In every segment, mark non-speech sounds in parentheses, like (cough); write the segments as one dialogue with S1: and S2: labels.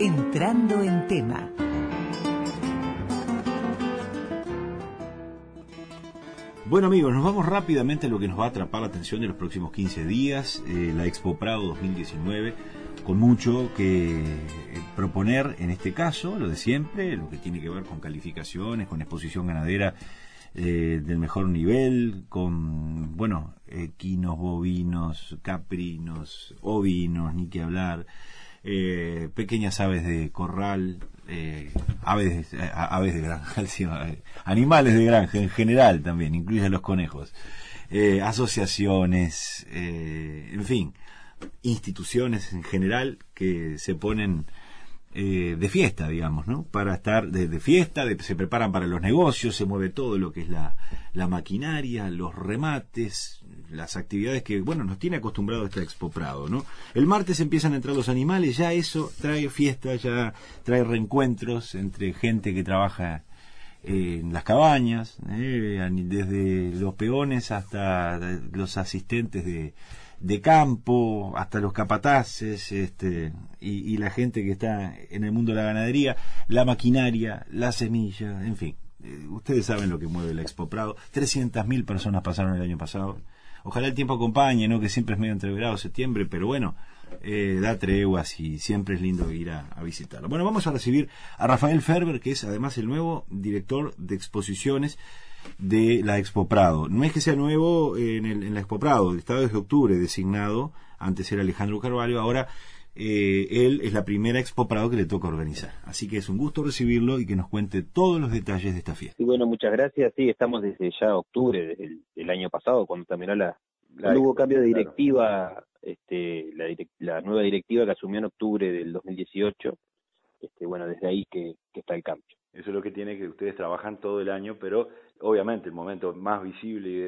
S1: Entrando en tema.
S2: Bueno amigos, nos vamos rápidamente a lo que nos va a atrapar la atención de los próximos 15 días, eh, la Expo Prado 2019, con mucho que eh, proponer en este caso, lo de siempre, lo que tiene que ver con calificaciones, con exposición ganadera eh, del mejor nivel, con, bueno, equinos, bovinos, caprinos, ovinos, ni que hablar, pequeñas aves de corral, eh, aves, eh, aves de granja, (laughs) eh, animales de granja en general también, incluye los conejos, eh, asociaciones, en fin, instituciones en general que se ponen eh, de fiesta, digamos, ¿no? Para estar de, fiesta, se preparan para los negocios, se mueve todo lo que es la, maquinaria, los remates, las actividades que, bueno, nos tiene acostumbrado esta Expo Prado, ¿no? El martes empiezan a entrar los animales, ya eso trae fiesta, ya trae reencuentros entre gente que trabaja en las cabañas, ¿eh? desde los peones hasta los asistentes de de campo, hasta los capataces, este, y, la gente que está en el mundo de la ganadería, la maquinaria, la semilla, en fin. Eh, ustedes saben lo que mueve la Expo Prado. 300.000 personas pasaron el año pasado. Ojalá el tiempo acompañe, ¿no? Que siempre es medio entreverado septiembre, pero bueno, eh, da treguas y siempre es lindo ir a, visitarlo. Bueno, vamos a recibir a Rafael Ferber, que es además el nuevo director de exposiciones de la Expo Prado. No es que sea nuevo en, el, la Expo Prado, estaba desde octubre designado, antes era Alejandro Carvalho, ahora eh, él es la primera Expo Prado que le toca organizar. Así que es un gusto recibirlo y que nos cuente todos los detalles de esta fiesta.
S3: Sí, bueno, muchas gracias. Sí, estamos desde ya octubre del, el año pasado, cuando terminó la... la hubo cambio de directiva, este, la, la nueva directiva que asumió en octubre del 2018. Este, bueno, desde ahí que está el cambio.
S2: Eso es lo que tiene que ustedes trabajan todo el año, pero obviamente el momento más visible y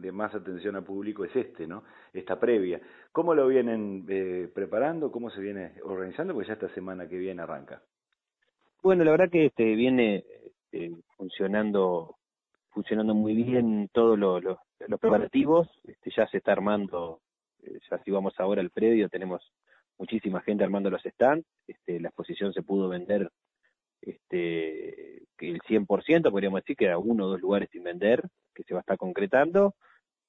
S2: de, más atención al público es este, ¿no? Esta previa. ¿Cómo lo vienen eh, preparando? ¿Cómo se viene organizando? Porque ya esta semana que viene arranca.
S3: Bueno, la verdad que este viene este, funcionando funcionando muy bien todos los preparativos. Este, ya se está armando, eh, ya si vamos ahora al predio, tenemos muchísima gente armando los stands. Este, la exposición se pudo vender este, que el 100%, podríamos decir, que uno o dos lugares sin vender, que se va a estar concretando.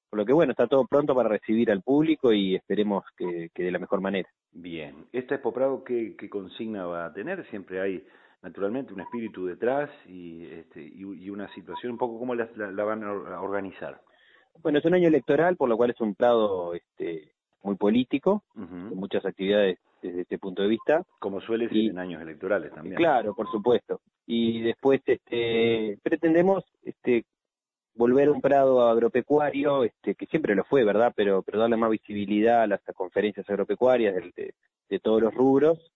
S3: Por lo que bueno, está todo pronto para recibir al público y esperemos que, de la mejor manera.
S2: Bien, esta Expo Prado, ¿qué, consigna va a tener? Siempre hay naturalmente un espíritu detrás y, este, y, una situación, un poco cómo la, van a organizar.
S3: Bueno, es un año electoral, por lo cual es un Prado este, muy político, con muchas actividades desde este punto de vista.
S2: Como suele ser en años electorales también.
S3: Claro, por supuesto. Y después este, pretendemos este, volver a un prado agropecuario, este, que siempre lo fue, ¿verdad? Pero, pero darle más visibilidad a las conferencias agropecuarias de, de, todos los rubros.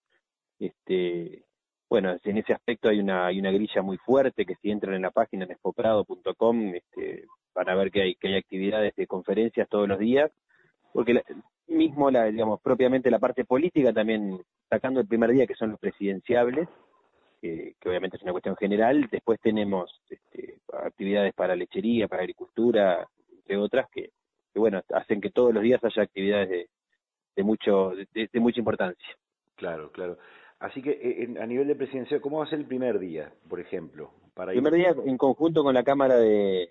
S3: Este, bueno, en ese aspecto hay una, hay una grilla muy fuerte que si entran en la página en este, van a ver que hay, que hay actividades de conferencias todos los días, porque la, mismo, la, digamos, propiamente la parte política, también sacando el primer día que son los presidenciables, que, obviamente es una cuestión general, después tenemos este, actividades para lechería, para agricultura, entre otras, que, bueno, hacen que todos los días haya actividades de, de mucho de, mucha importancia.
S2: Claro, claro. Así que eh, a nivel de presidencia, ¿cómo va a ser el primer día, por ejemplo?
S3: Para el primer día en conjunto con la Cámara de,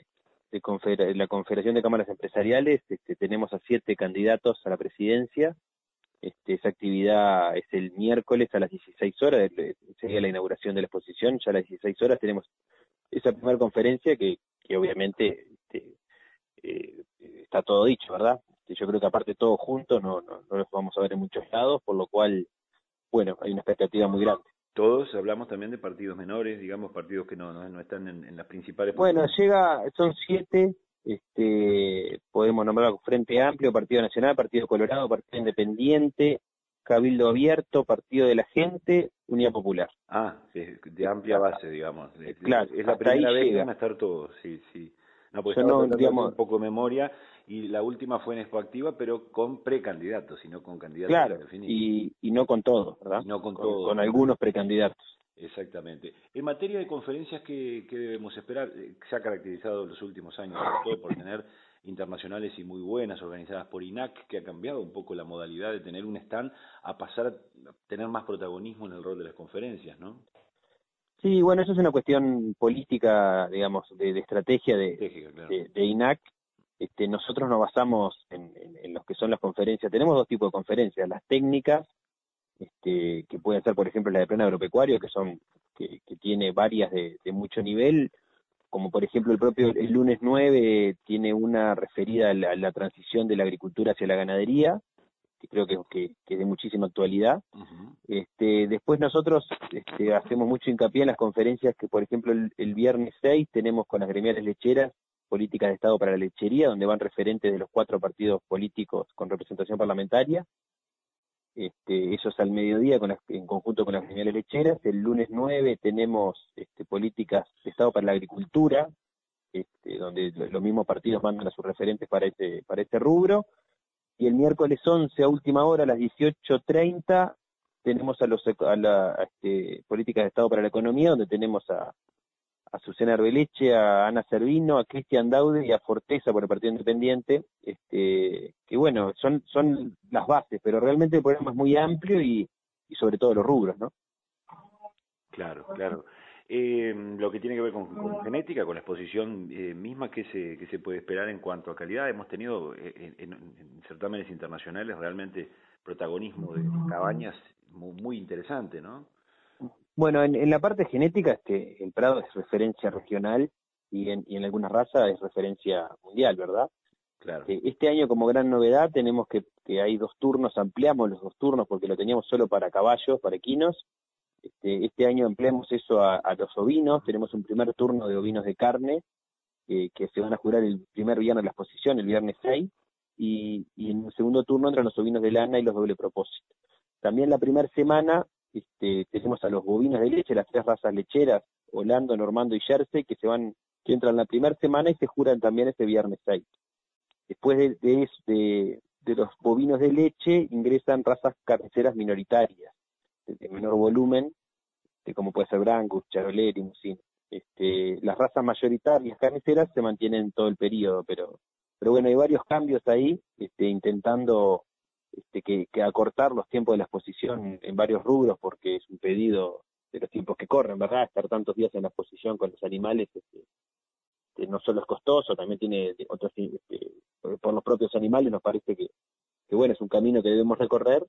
S3: de la Confederación de Cámaras Empresariales este, tenemos a siete candidatos a la presidencia. Este, esa actividad es el miércoles a las 16 horas, sería la inauguración de la exposición, ya a las 16 horas tenemos esa primera conferencia que, que obviamente este, eh, está todo dicho, ¿verdad? Este, yo creo que aparte todos juntos no, no, no los vamos a ver en muchos lados, por lo cual, bueno, hay una expectativa muy grande.
S2: Todos hablamos también de partidos menores, digamos, partidos que no, no, están en, las principales.
S3: Bueno, llega, son siete, este, podemos nombrar Frente Amplio, Partido Nacional, Partido Colorado, Partido Independiente, Cabildo Abierto, Partido de la Gente, Unidad Popular.
S2: Ah, de amplia base, digamos.
S3: Claro,
S2: es la primera vez que van a estar todos, sí, sí. No, pues no, digamos, un poco de memoria y la última fue en Expo Activa, pero con precandidatos, y no con candidatos
S3: claro, Y, y no con todos, ¿verdad?
S2: no con,
S3: todos. Con algunos precandidatos.
S2: Exactamente. En materia de conferencias, ¿qué, qué debemos esperar? Eh, se ha caracterizado en los últimos años, sobre todo por tener internacionales y muy buenas organizadas por INAC, que ha cambiado un poco la modalidad de tener un stand a pasar a tener más protagonismo en el rol de las conferencias, ¿no?
S3: Sí, bueno, eso es una cuestión política, digamos, de, estrategia de, de, INAC. Este, nosotros nos basamos en, en, lo que son las conferencias. Tenemos dos tipos de conferencias, las técnicas, este, que pueden ser, por ejemplo, la de plano agropecuario, que son que, que tiene varias de, de, mucho nivel, como por ejemplo el propio el lunes 9 tiene una referida a la, transición de la agricultura hacia la ganadería, que creo que, que, que es de muchísima actualidad. este, después nosotros este, hacemos mucho hincapié en las conferencias que, por ejemplo, el, viernes 6 tenemos con las gremiales lecheras políticas de Estado para la lechería, donde van referentes de los cuatro partidos políticos con representación parlamentaria. Este, eso es al mediodía con en conjunto con las gremiales lecheras. El lunes 9 tenemos este, políticas de Estado para la agricultura, este, donde los mismos partidos mandan a sus referentes para este, para este rubro y el miércoles 11 a última hora, a las 18.30, tenemos a, los, a la este, Políticas de Estado para la Economía, donde tenemos a, a Susana Arbeleche, a Ana Servino, a Cristian Daude y a Forteza por el Partido Independiente, este, que bueno, son, son las bases, pero realmente el programa es muy amplio y sobre todo los rubros, ¿no?
S2: Claro, claro. Eh, lo que tiene que ver con, genética, con la exposición eh, misma que se, que se puede esperar en cuanto a calidad. Hemos tenido eh, en, certámenes internacionales realmente protagonismo de cabañas muy, muy interesante, ¿no?
S3: Bueno, en, la parte genética, este, el Prado es referencia regional y en, y en algunas razas es referencia mundial, ¿verdad?
S2: Claro.
S3: Eh, este año, como gran novedad, tenemos que, que hay dos turnos, ampliamos los dos turnos porque lo teníamos solo para caballos, para equinos, este, este, año empleamos eso a, los ovinos, tenemos un primer turno de ovinos de carne que se van a jurar el primer viernes de la exposición, el viernes 6, y, en el segundo turno entran los ovinos de lana y los doble propósito. También la primera semana este, tenemos a los bovinos de leche, las tres razas lecheras, Holando, Normando y Jersey, que se van, que entran la primera semana y se juran también este viernes 6. Después de, de, de los bovinos de leche ingresan razas carniceras minoritarias de menor volumen, como puede ser Brangus, Charolais, Limousin. Este, las razas mayoritarias carniceras se mantienen todo el periodo, pero, pero bueno, hay varios cambios ahí, este, intentando este, que, que acortar los tiempos de la exposición en varios rubros, porque es un pedido de los tiempos que corren, ¿verdad? Estar tantos días en la exposición con los animales este, este no solo es costoso, también tiene otros, este, por los propios animales nos parece que, que bueno, es un camino que debemos recorrer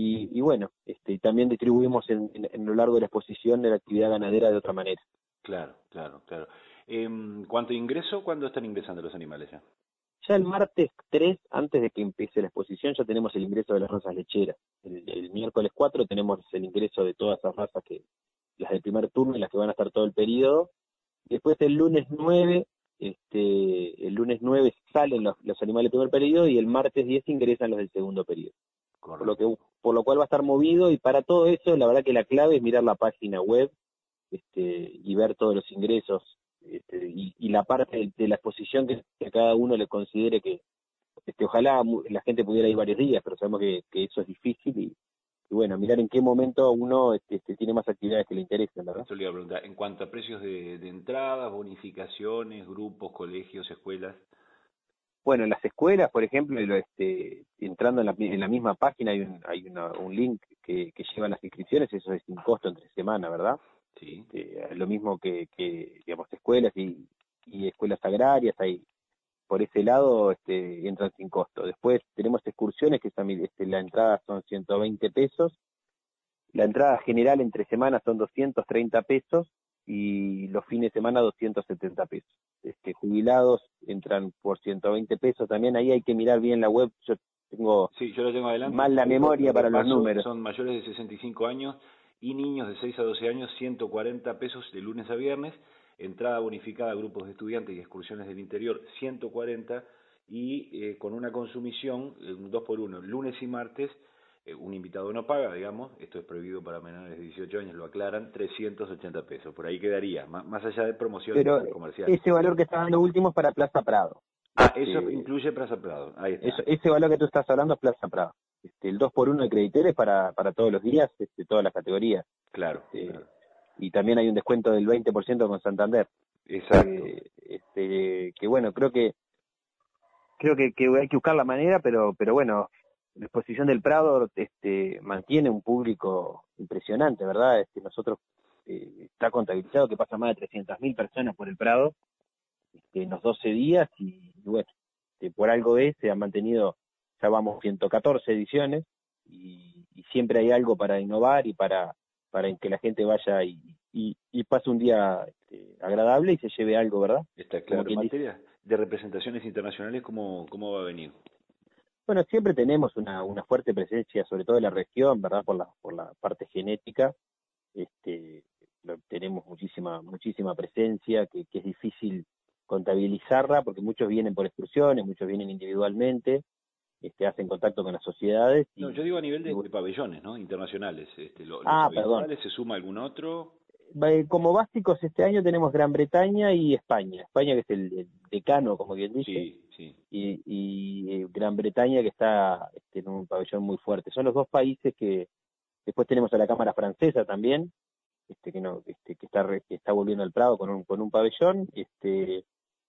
S3: y, bueno, este, también distribuimos en, en, lo largo de la exposición de la actividad ganadera de otra manera.
S2: Claro, claro, claro. Eh, ¿Cuánto ingreso? ¿Cuándo están ingresando los animales ya?
S3: Ya el martes 3, antes de que empiece la exposición, ya tenemos el ingreso de las razas lecheras. El, miércoles 4 tenemos el ingreso de todas esas razas, que las del primer turno y las que van a estar todo el periodo. Después el lunes 9, este, el lunes 9 salen los, los animales del primer periodo y el martes 10 ingresan los del segundo periodo por lo, que, por lo cual va a estar movido y para todo eso la verdad que la clave es mirar la página web este, y ver todos los ingresos este, y, la parte de, la exposición que, a cada uno le considere que este, ojalá la gente pudiera ir varios días, pero sabemos que, eso es difícil y, bueno, mirar en qué momento uno este, este, tiene más actividades que le interesen, ¿verdad?
S2: Yo le iba a preguntar, en cuanto a precios de, de entradas, bonificaciones, grupos, colegios, escuelas,
S3: bueno, en las escuelas, por ejemplo, este, entrando en la, en la, misma página hay un, hay un link que, que lleva las inscripciones, eso es sin costo entre semana, ¿verdad?
S2: Sí.
S3: Este, lo mismo que, que, digamos, escuelas y, y escuelas agrarias, ahí por ese lado este, entran sin costo. Después tenemos excursiones, que este, la entrada son 120 pesos, la entrada general entre semanas son 230 pesos y los fines de semana 270 pesos. Este, jubilados entran por 120 pesos también, ahí hay que mirar bien la web, yo tengo,
S2: sí, yo lo tengo adelante.
S3: mal la memoria para los números.
S2: Son mayores de 65 años y niños de 6 a 12 años 140 pesos de lunes a viernes, entrada bonificada a grupos de estudiantes y excursiones del interior 140 y eh, con una consumición, eh, un 2 por 1 lunes y martes eh, un invitado no paga, digamos, esto es prohibido para menores de 18 años, lo aclaran, 380 pesos, por ahí quedaría, más, allá de promociones
S3: comerciales. Ese valor que está dando último es para Plaza Prado.
S2: Ah, eso este, incluye Plaza Prado, ahí está.
S3: ese valor que tú estás hablando es Plaza Prado. Este, el 2 por 1 de crediteres para, para todos los días, este, todas las categorías.
S2: Claro,
S3: este, Y también hay un descuento del 20% con Santander.
S2: Exacto.
S3: Eh, este, que bueno, creo que creo que, que hay que buscar la manera, pero, pero bueno, la exposición del Prado este, mantiene un público impresionante, ¿verdad? Este, nosotros eh, está contabilizado que pasa más de 300.000 personas por el Prado este, en los 12 días y, bueno, este, por algo es, se han mantenido, ya vamos 114 ediciones y, y, siempre hay algo para innovar y para, para que la gente vaya y, y, y pase un día este, agradable y se lleve algo, ¿verdad?
S2: Está claro. En materia de representaciones internacionales, ¿cómo, ¿cómo va a venir?
S3: Bueno, siempre tenemos una, una fuerte presencia, sobre todo en la región, ¿verdad? Por la, por la parte genética. Este, tenemos muchísima, muchísima presencia, que, que es difícil contabilizarla, porque muchos vienen por excursiones, muchos vienen individualmente, este, hacen contacto con las sociedades.
S2: Y, no, yo digo a nivel de, de pabellones, ¿no? Internacionales. Este, lo,
S3: ah, perdón.
S2: ¿Se suma algún otro?
S3: Como básicos este año tenemos Gran Bretaña y España. España que es el, el decano, como bien dice.
S2: Sí, sí.
S3: Y, y eh, Gran Bretaña que está este, en un pabellón muy fuerte. Son los dos países que... Después tenemos a la Cámara Francesa también, este, que no, este, que está que está volviendo al Prado con un, con un pabellón, este,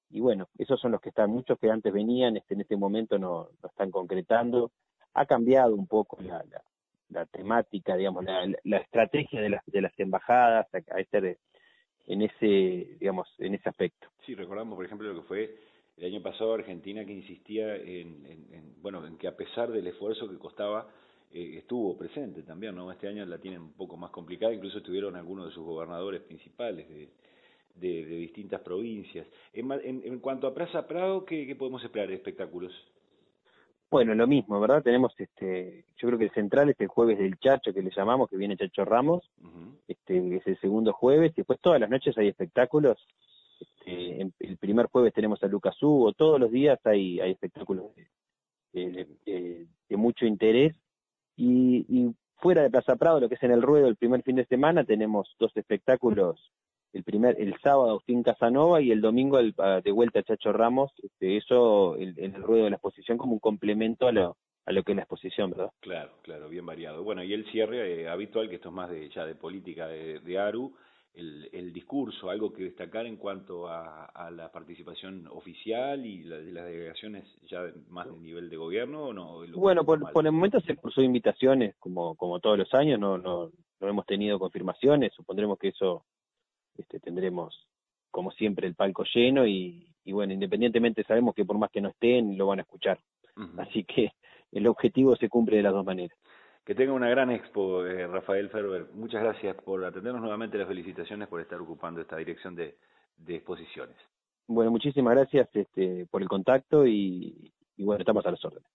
S3: y bueno, esos son los que están, muchos que antes venían, este, en este momento no, no están concretando, ha cambiado un poco la, la, la temática, digamos, la, la, estrategia de las, de las embajadas a, a este, en ese, digamos, en ese aspecto.
S2: Sí, recordamos, por ejemplo, lo que fue el año pasado Argentina que insistía en, en, en bueno, en que a pesar del esfuerzo que costaba eh, estuvo presente también, ¿no? Este año la tienen un poco más complicada, incluso estuvieron algunos de sus gobernadores principales de, de, de distintas provincias. En, en, en, cuanto a Plaza Prado, ¿qué, ¿qué, podemos esperar de espectáculos?
S3: Bueno, lo mismo, ¿verdad? Tenemos, este, yo creo que el central es el jueves del Chacho, que le llamamos, que viene Chacho Ramos, uh -huh. este, es el segundo jueves, y después todas las noches hay espectáculos. Este, en, el primer jueves tenemos a Lucas Hugo, todos los días hay, hay espectáculos de, de, de, de mucho interés y, y, fuera de Plaza Prado, lo que es en el ruedo el primer fin de semana, tenemos dos espectáculos, el primer, el sábado Agustín Casanova y el domingo el, de vuelta Chacho Ramos, este, eso en el, el, ruedo de la exposición como un complemento a lo, a lo que es la exposición, ¿verdad?
S2: Claro, claro, bien variado. Bueno, y el cierre eh, habitual, que esto es más de ya de política de, de ARU, el, el, discurso, algo que destacar en cuanto a, a la participación oficial y la, de las delegaciones ya más de nivel de gobierno o no?
S3: Bueno, por, por, el momento se cursó invitaciones como, como todos los años, no, no, no hemos tenido confirmaciones, supondremos que eso este, tendremos como siempre el palco lleno y, y bueno, independientemente sabemos que por más que no estén, lo van a escuchar. Uh -huh. Así que el objetivo se cumple de las dos maneras.
S2: Que tenga una gran expo, eh, Rafael Ferber. Muchas gracias por atendernos nuevamente. Las felicitaciones por estar ocupando esta dirección de, de exposiciones.
S3: Bueno, muchísimas gracias este, por el contacto y, y bueno, estamos a las órdenes.